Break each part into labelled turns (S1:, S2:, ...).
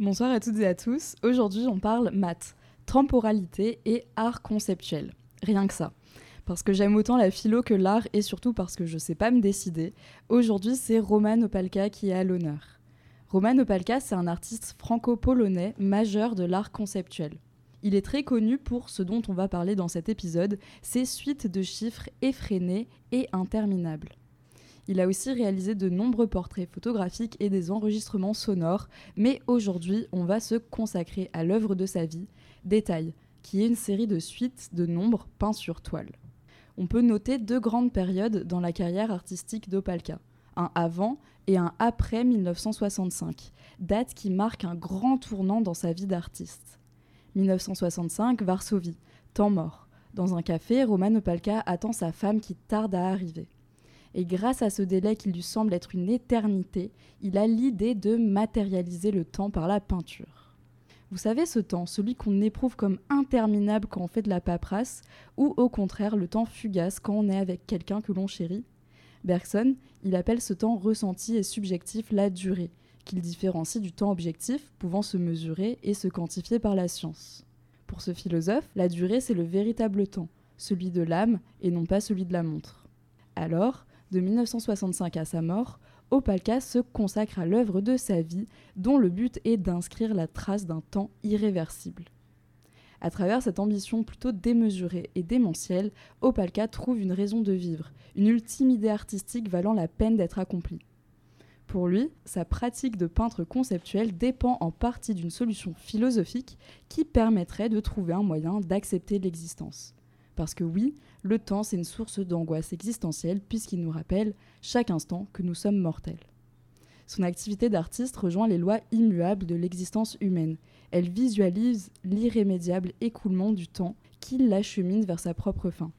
S1: Bonsoir à toutes et à tous. Aujourd'hui, on parle maths, temporalité et art conceptuel. Rien que ça. Parce que j'aime autant la philo que l'art et surtout parce que je sais pas me décider. Aujourd'hui, c'est Roman Opalka qui est à l'honneur. Roman Opalka, c'est un artiste franco-polonais majeur de l'art conceptuel. Il est très connu pour ce dont on va parler dans cet épisode, ses suites de chiffres effrénées et interminables. Il a aussi réalisé de nombreux portraits photographiques et des enregistrements sonores, mais aujourd'hui, on va se consacrer à l'œuvre de sa vie, Détail, qui est une série de suites de nombres peints sur toile. On peut noter deux grandes périodes dans la carrière artistique d'Opalka, un avant et un après 1965, date qui marque un grand tournant dans sa vie d'artiste. 1965, Varsovie, temps mort. Dans un café, Roman Opalka attend sa femme qui tarde à arriver et grâce à ce délai qui lui semble être une éternité, il a l'idée de matérialiser le temps par la peinture. Vous savez ce temps, celui qu'on éprouve comme interminable quand on fait de la paperasse, ou au contraire le temps fugace quand on est avec quelqu'un que l'on chérit Bergson, il appelle ce temps ressenti et subjectif la durée, qu'il différencie du temps objectif, pouvant se mesurer et se quantifier par la science. Pour ce philosophe, la durée c'est le véritable temps, celui de l'âme et non pas celui de la montre. Alors, de 1965 à sa mort, Opalka se consacre à l'œuvre de sa vie, dont le but est d'inscrire la trace d'un temps irréversible. À travers cette ambition plutôt démesurée et démentielle, Opalka trouve une raison de vivre, une ultime idée artistique valant la peine d'être accomplie. Pour lui, sa pratique de peintre conceptuel dépend en partie d'une solution philosophique qui permettrait de trouver un moyen d'accepter l'existence. Parce que oui, le temps, c'est une source d'angoisse existentielle puisqu'il nous rappelle chaque instant que nous sommes mortels. Son activité d'artiste rejoint les lois immuables de l'existence humaine. Elle visualise l'irrémédiable écoulement du temps qui l'achemine vers sa propre fin.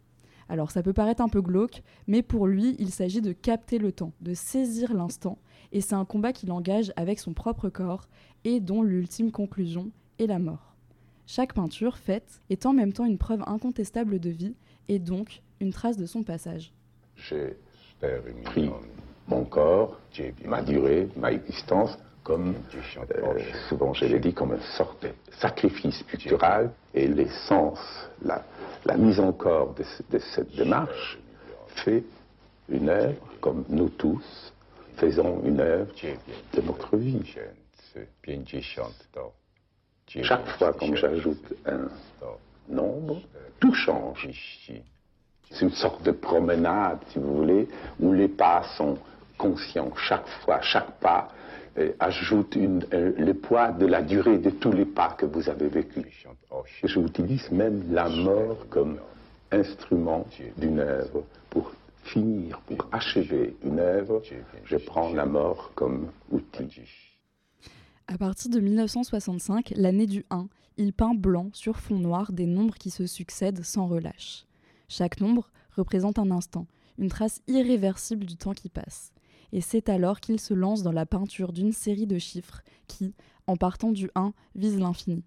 S1: Alors ça peut paraître un peu glauque, mais pour lui, il s'agit de capter le temps, de saisir l'instant, et c'est un combat qu'il engage avec son propre corps et dont l'ultime conclusion est la mort. Chaque peinture faite est en même temps une preuve incontestable de vie et donc une trace de son passage.
S2: J'ai pris mon corps, ma durée, ma existence, comme, euh, souvent je l'ai dit, comme une sorte de sacrifice pictural et l'essence, la, la, mise en corps de, de cette démarche fait une œuvre comme nous tous faisons une œuvre de notre vie. Chaque fois qu'on j'ajoute un nombre, tout change. C'est une sorte de promenade, si vous voulez, où les pas sont conscients. Chaque fois, chaque pas euh, ajoute euh, le poids de la durée de tous les pas que vous avez vécu. Je utilise même la mort comme instrument d'une œuvre. Pour finir, pour achever une œuvre, je prends la mort comme outil.
S1: À partir de 1965, l'année du 1, il peint blanc sur fond noir des nombres qui se succèdent sans relâche. Chaque nombre représente un instant, une trace irréversible du temps qui passe. Et c'est alors qu'il se lance dans la peinture d'une série de chiffres qui, en partant du 1, visent l'infini.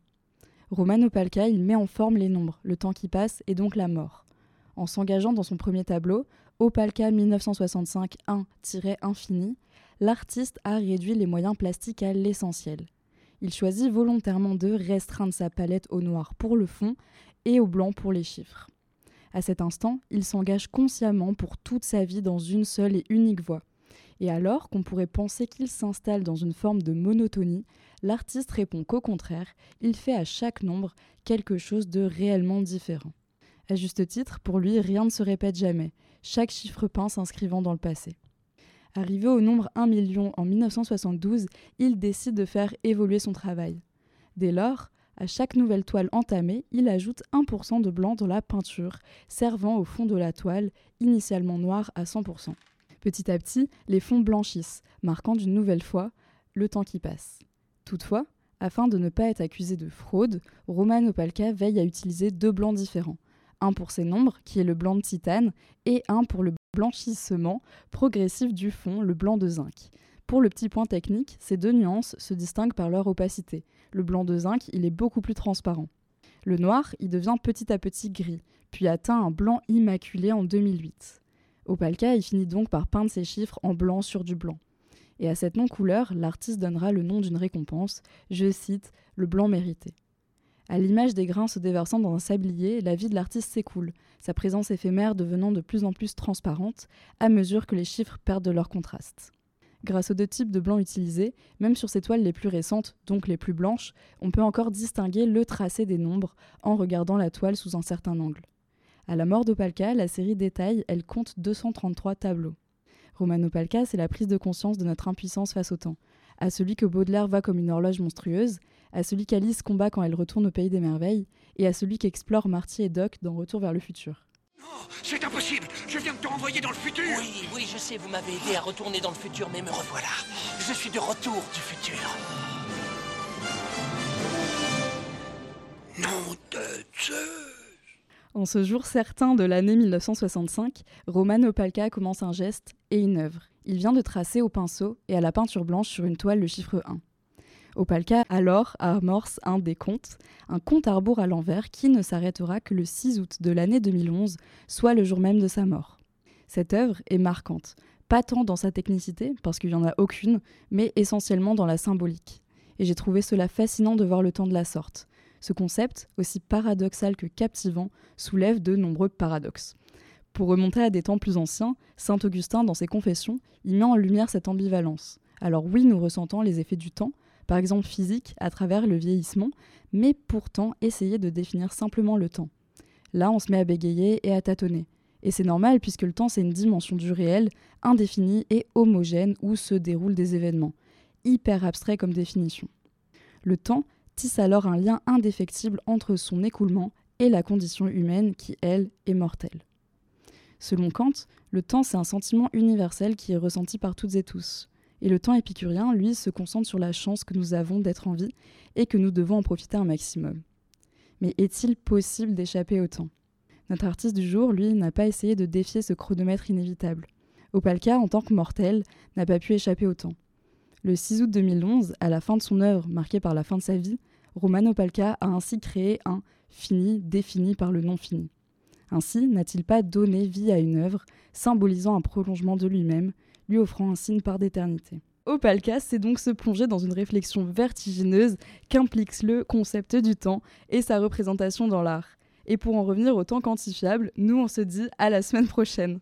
S1: Romano Palca, il met en forme les nombres, le temps qui passe et donc la mort. En s'engageant dans son premier tableau, Opalka 1965 1-infini, l'artiste a réduit les moyens plastiques à l'essentiel. Il choisit volontairement de restreindre sa palette au noir pour le fond et au blanc pour les chiffres. À cet instant, il s'engage consciemment pour toute sa vie dans une seule et unique voie. Et alors qu'on pourrait penser qu'il s'installe dans une forme de monotonie, l'artiste répond qu'au contraire, il fait à chaque nombre quelque chose de réellement différent. À juste titre, pour lui, rien ne se répète jamais, chaque chiffre peint s'inscrivant dans le passé. Arrivé au nombre 1 million en 1972, il décide de faire évoluer son travail. Dès lors, à chaque nouvelle toile entamée, il ajoute 1% de blanc dans la peinture, servant au fond de la toile, initialement noir à 100%. Petit à petit, les fonds blanchissent, marquant d'une nouvelle fois le temps qui passe. Toutefois, afin de ne pas être accusé de fraude, Roman Opalka veille à utiliser deux blancs différents. Un pour ses nombres, qui est le blanc de titane, et un pour le blanchissement progressif du fond, le blanc de zinc. Pour le petit point technique, ces deux nuances se distinguent par leur opacité. Le blanc de zinc, il est beaucoup plus transparent. Le noir, il devient petit à petit gris, puis atteint un blanc immaculé en 2008. Opalka, il finit donc par peindre ses chiffres en blanc sur du blanc. Et à cette non-couleur, l'artiste donnera le nom d'une récompense, je cite, le blanc mérité. À l'image des grains se déversant dans un sablier, la vie de l'artiste s'écoule, sa présence éphémère devenant de plus en plus transparente à mesure que les chiffres perdent de leur contraste. Grâce aux deux types de blancs utilisés, même sur ces toiles les plus récentes, donc les plus blanches, on peut encore distinguer le tracé des nombres en regardant la toile sous un certain angle. À la mort d'Opalka, la série détaille, elle compte 233 tableaux. Romano Palca, c'est la prise de conscience de notre impuissance face au temps, à celui que Baudelaire voit comme une horloge monstrueuse, à celui qu'Alice combat quand elle retourne au pays des merveilles, et à celui qu'explorent Marty et Doc dans Retour vers le futur.
S3: Non, c'est impossible Je viens de te renvoyer dans le futur
S4: Oui, oui, je sais, vous m'avez aidé à retourner dans le futur, mais me revoilà. Je suis de retour du futur.
S3: Non de
S1: En ce jour certain de l'année 1965, Romano Palca commence un geste et une œuvre. Il vient de tracer au pinceau et à la peinture blanche sur une toile le chiffre 1. Opalka alors amorce un décompte, un compte à rebours à l'envers qui ne s'arrêtera que le 6 août de l'année 2011, soit le jour même de sa mort. Cette œuvre est marquante, pas tant dans sa technicité, parce qu'il n'y en a aucune, mais essentiellement dans la symbolique. Et j'ai trouvé cela fascinant de voir le temps de la sorte. Ce concept, aussi paradoxal que captivant, soulève de nombreux paradoxes. Pour remonter à des temps plus anciens, Saint Augustin, dans ses Confessions, y met en lumière cette ambivalence. Alors oui, nous ressentons les effets du temps, par exemple physique, à travers le vieillissement, mais pourtant essayer de définir simplement le temps. Là, on se met à bégayer et à tâtonner. Et c'est normal puisque le temps, c'est une dimension du réel, indéfinie et homogène où se déroulent des événements. Hyper abstrait comme définition. Le temps tisse alors un lien indéfectible entre son écoulement et la condition humaine qui, elle, est mortelle. Selon Kant, le temps, c'est un sentiment universel qui est ressenti par toutes et tous. Et le temps épicurien, lui, se concentre sur la chance que nous avons d'être en vie et que nous devons en profiter un maximum. Mais est-il possible d'échapper au temps? Notre artiste du jour, lui, n'a pas essayé de défier ce chronomètre inévitable. Opalka, en tant que mortel, n'a pas pu échapper au temps. Le 6 août 2011, à la fin de son œuvre marquée par la fin de sa vie, Roman Opalka a ainsi créé un fini défini par le non fini. Ainsi, n'a-t-il pas donné vie à une œuvre, symbolisant un prolongement de lui-même, lui offrant un signe par d'éternité. Opalka, c'est donc se plonger dans une réflexion vertigineuse qu'implique le concept du temps et sa représentation dans l'art. Et pour en revenir au temps quantifiable, nous on se dit à la semaine prochaine.